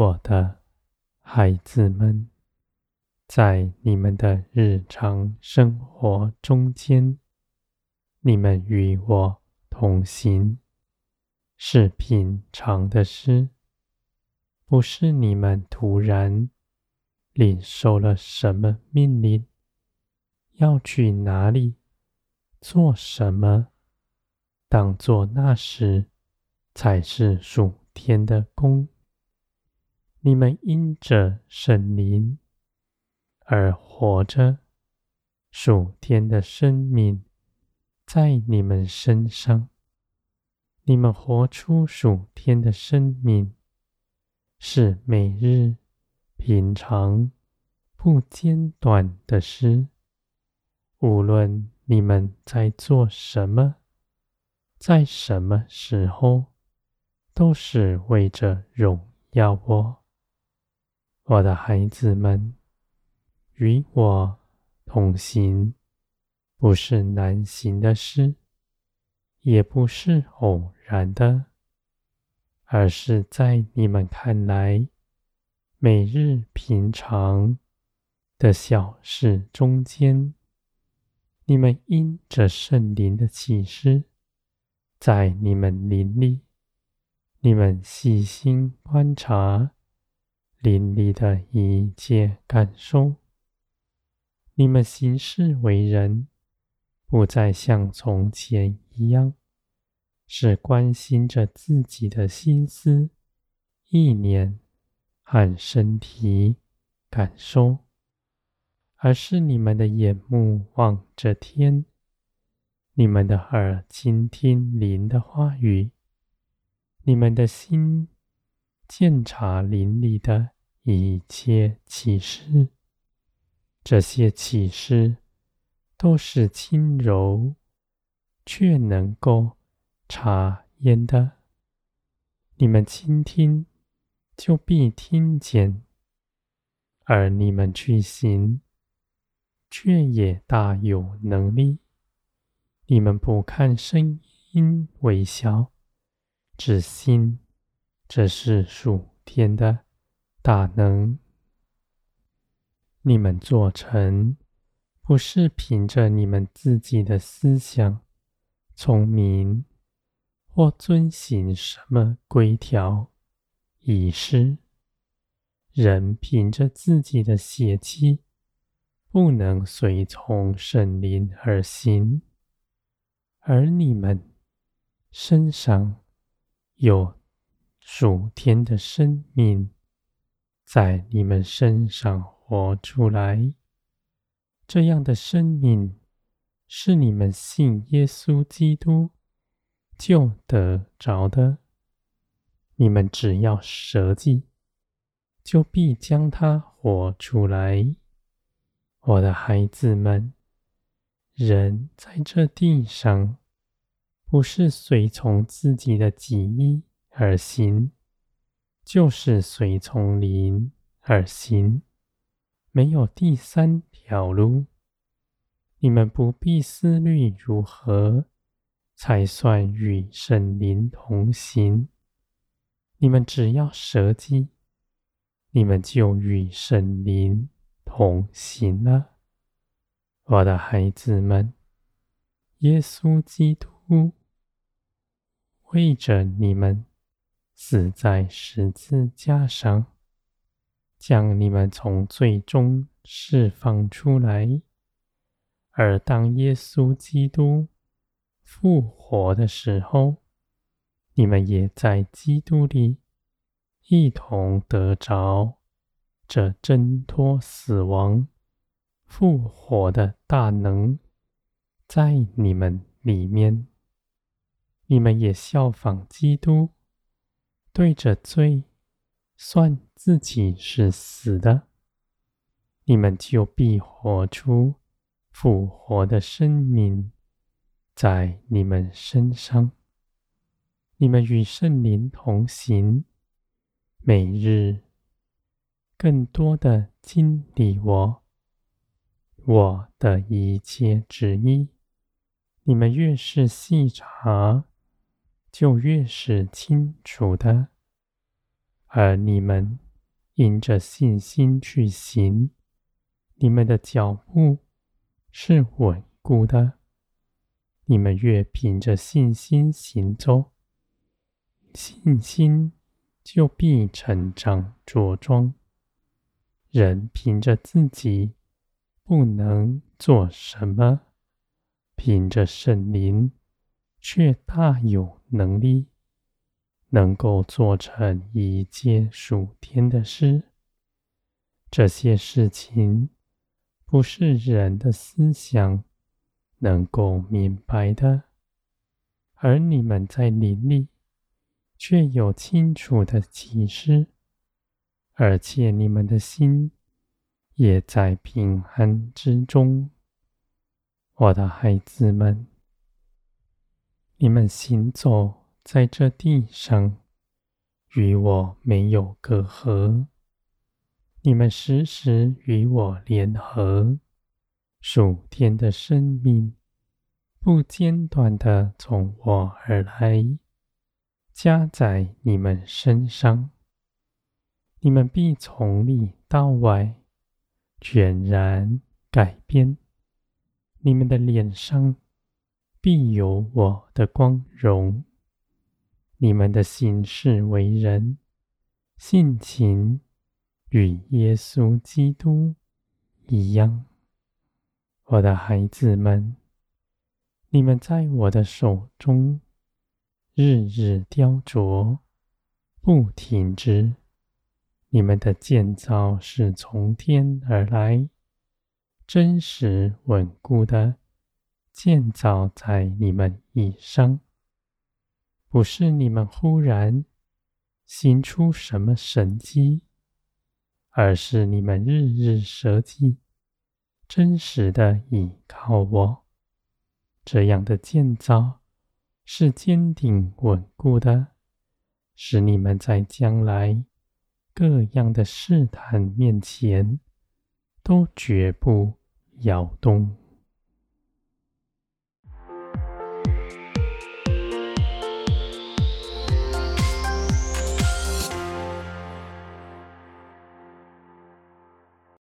我的孩子们，在你们的日常生活中间，你们与我同行，是平常的事，不是你们突然领受了什么命令，要去哪里，做什么，当做那时才是属天的工。你们因着圣灵而活着，属天的生命在你们身上。你们活出属天的生命，是每日平常不间断的事。无论你们在做什么，在什么时候，都是为着荣耀我。我的孩子们，与我同行，不是难行的事，也不是偶然的，而是在你们看来，每日平常的小事中间，你们因着圣灵的启示，在你们灵里，你们细心观察。灵里的一切感受，你们行事为人，不再像从前一样，是关心着自己的心思、意念和身体感受，而是你们的眼目望着天，你们的耳倾听灵的话语，你们的心。鉴察灵里的一切启示，这些启示都是轻柔却能够察言的。你们倾听，就必听见；而你们去行，却也大有能力。你们不看声音微小，只信。这是属天的大能。你们做成，不是凭着你们自己的思想、聪明，或遵行什么规条仪式。人凭着自己的血气，不能随从圣灵而行。而你们身上有。属天的生命在你们身上活出来，这样的生命是你们信耶稣基督就得着的。你们只要舍己，就必将它活出来。我的孩子们，人在这地上不是随从自己的己意。而行，就是随从灵而行，没有第三条路。你们不必思虑如何才算与圣灵同行。你们只要舍己，你们就与圣灵同行了。我的孩子们，耶稣基督为着你们。死在十字架上，将你们从罪中释放出来。而当耶稣基督复活的时候，你们也在基督里一同得着这挣脱死亡、复活的大能，在你们里面。你们也效仿基督。对着罪算自己是死的，你们就必活出复活的生命在你们身上。你们与圣灵同行，每日更多的经历我，我的一切旨意。你们越是细察。就越是清楚的，而你们因着信心去行，你们的脚步是稳固的。你们越凭着信心行走，信心就必成长茁壮。人凭着自己不能做什么，凭着圣灵却大有能力，能够做成一切属天的事。这些事情不是人的思想能够明白的，而你们在灵里却有清楚的启示。而且你们的心也在平安之中，我的孩子们，你们行走在这地上，与我没有隔阂。你们时时与我联合，属天的生命不间断地从我而来，加在你们身上。你们必从里到外全然改变，你们的脸上必有我的光荣，你们的行事为人性情与耶稣基督一样。我的孩子们，你们在我的手中日日雕琢，不停止。你们的建造是从天而来，真实稳固的建造在你们以上，不是你们忽然行出什么神迹，而是你们日日舍己，真实的倚靠我。这样的建造是坚定稳固的，使你们在将来。各样的试探面前，都绝不摇动。